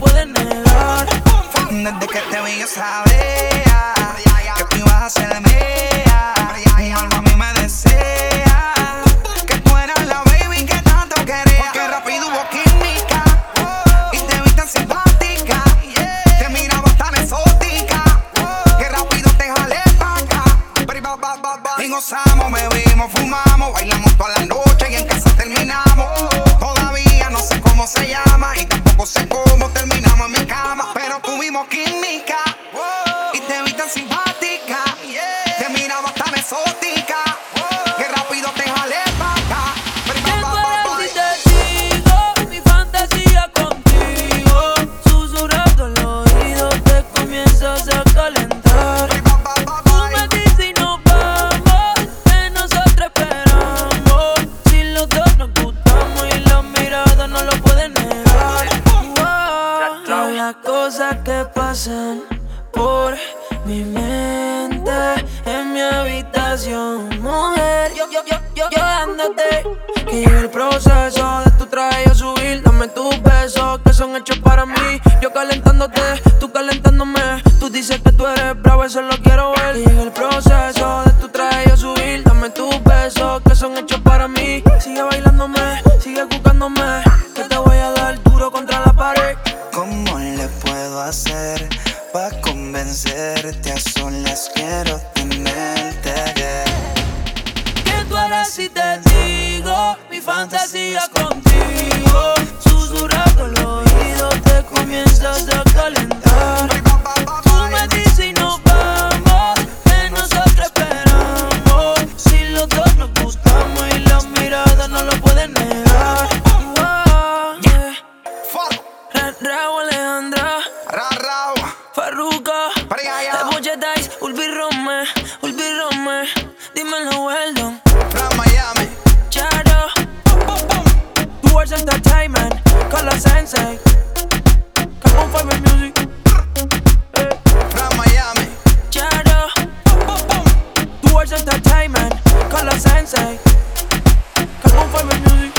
puedes negar. Desde que te vi yo sabía que tú ibas a ser mía. Mi alma a mí me desea que tú eras la baby que tanto quería. Porque rápido hubo química y te vi tan simpática. Te miraba tan exótica que rápido te jalé pa' acá. Y gozamos, bebimos, fumamos, bailamos toda walking me cosas que pasan por mi mente en mi habitación, mujer. Yo, yo, yo, yo, yo dándote que lleve el proceso de tu traje a subir. Dame tus besos que son hechos para mí. Yo calentándote, convencerte a solas? Quiero tenerte. ¿Qué tú harás si te digo mi fantasía contigo? Susurrando al oído te comienzas a calentar. Tú me dices y nos vamos, que nosotros esperamos. Si los dos nos gustamos y las miradas no lo pueden negar. Wow, yeah. Ra- Raúl Alejandra, Ra, ra, Volví Rome, dímelo Weldon. From Miami. Charo. Boom, boom, boom. Towards entertainment, call us sensei. Come on, find my music. Eh. From Miami. Charo. Boom, boom, boom. Towards entertainment, call us sensei. Come on, find my music.